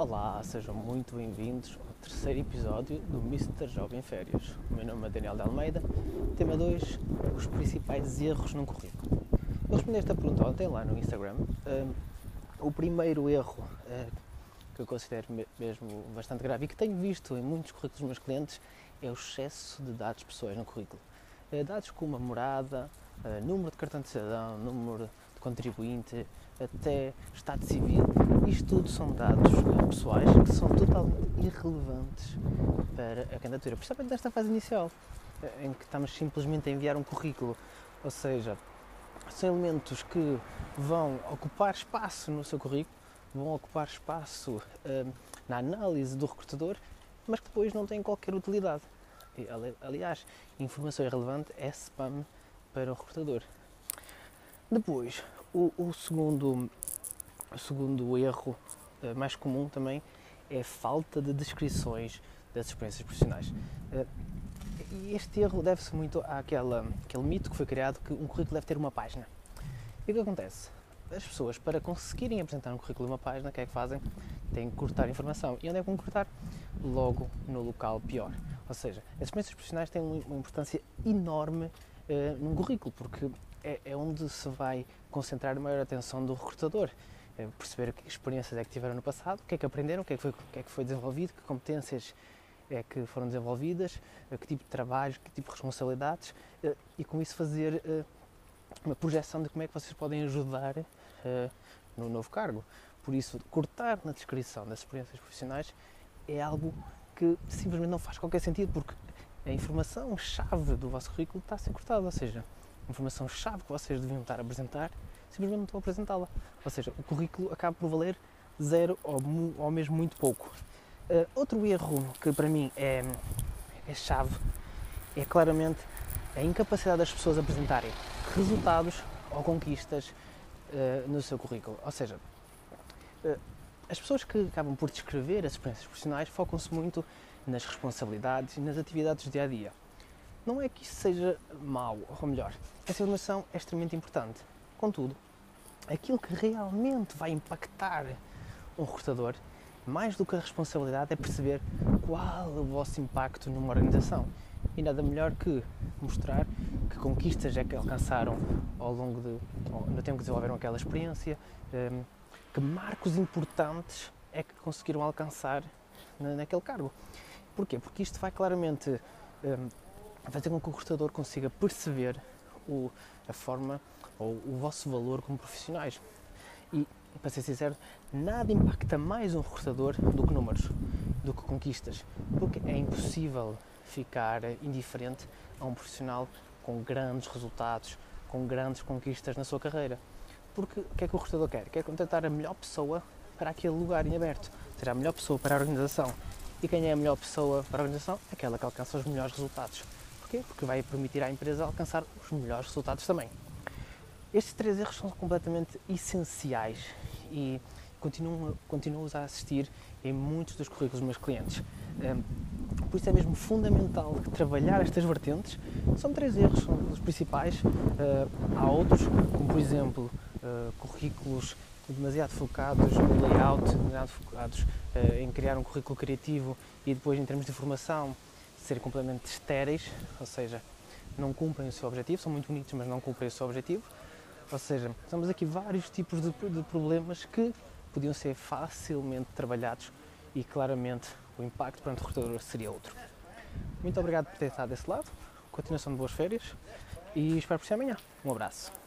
Olá, sejam muito bem-vindos ao terceiro episódio do Mr. Jovem Férias. O meu nome é Daniel de Almeida. Tema 2: os principais erros num currículo. Eu respondi esta pergunta ontem lá no Instagram. O primeiro erro uh, que eu considero mesmo bastante grave e que tenho visto em muitos currículos dos meus clientes é o excesso de dados pessoais no currículo. Uh, dados como a morada, uh, número de cartão de cidadão, número contribuinte, até estado civil, isto tudo são dados pessoais que são totalmente irrelevantes para a candidatura, principalmente nesta fase inicial, em que estamos simplesmente a enviar um currículo, ou seja, são elementos que vão ocupar espaço no seu currículo, vão ocupar espaço hum, na análise do recrutador, mas que depois não têm qualquer utilidade. Aliás, informação irrelevante é spam para o recrutador. Depois, o, o, segundo, o segundo erro uh, mais comum também é a falta de descrições das experiências profissionais. Uh, e este erro deve-se muito àquela, àquele mito que foi criado que um currículo deve ter uma página. E o que acontece? As pessoas, para conseguirem apresentar um currículo de uma página, o que é que fazem? Têm que cortar informação. E onde é que vão cortar? Logo no local pior. Ou seja, as experiências profissionais têm uma importância enorme uh, num currículo, porque é, é, onde se vai concentrar a maior atenção do recrutador. É perceber que experiências é que tiveram no passado, o que é que aprenderam, o que é que foi, que é que foi desenvolvido, que competências é que foram desenvolvidas, eh, que tipo de trabalhos, que tipo de responsabilidades eh, e com isso fazer eh, uma projeção de como é que vocês podem ajudar no novo cargo. Por isso, cortar na descrição das experiências profissionais é algo que simplesmente não faz qualquer sentido porque a informação-chave do vosso currículo está a ser cortada, ou seja, informação-chave que vocês deviam estar a apresentar, simplesmente não estão a apresentá-la. Ou seja, o currículo acaba por valer zero ou, ou mesmo muito pouco. Uh, outro erro que para mim é, é chave é claramente a incapacidade das pessoas apresentarem resultados ou conquistas uh, no seu currículo. Ou seja, uh, as pessoas que acabam por descrever as experiências profissionais focam-se muito nas responsabilidades e nas atividades do dia a dia. Não é que isso seja mau, ou melhor, essa informação é extremamente importante. Contudo, aquilo que realmente vai impactar um recrutador, mais do que a responsabilidade, é perceber qual o vosso impacto numa organização. E nada melhor que mostrar que conquistas é que alcançaram ao longo de, no tempo que desenvolveram aquela experiência, hum, que marcos importantes é que conseguiram alcançar naquele cargo. Porquê? Porque isto vai claramente hum, fazer com que o recrutador consiga perceber o, a forma ou o vosso valor como profissionais. E, para ser sincero, nada impacta mais um recrutador do que números, do que conquistas, porque é impossível ficar indiferente a um profissional com grandes resultados, com grandes conquistas na sua carreira. Porque o que é que o recrutador quer? Quer contratar a melhor pessoa para aquele lugar em aberto, ter a melhor pessoa para a organização. E quem é a melhor pessoa para a organização? Aquela que alcança os melhores resultados. Porquê? Porque vai permitir à empresa alcançar os melhores resultados também. Estes três erros são completamente essenciais e continuo, continuo a assistir em muitos dos currículos dos meus clientes. Por isso é mesmo fundamental trabalhar estas vertentes. São três erros, são os principais. Hum, há outros, como por exemplo hum, currículos demasiado focados no layout, demasiado focados em criar um currículo criativo e depois em termos de informação serem completamente estéreis, ou seja, não cumprem o seu objetivo, são muito bonitos, mas não cumprem o seu objetivo. Ou seja, temos aqui vários tipos de, de problemas que podiam ser facilmente trabalhados e claramente o impacto para o recrutador seria outro. Muito obrigado por ter estado desse lado, continuação de boas férias e espero por si amanhã. Um abraço.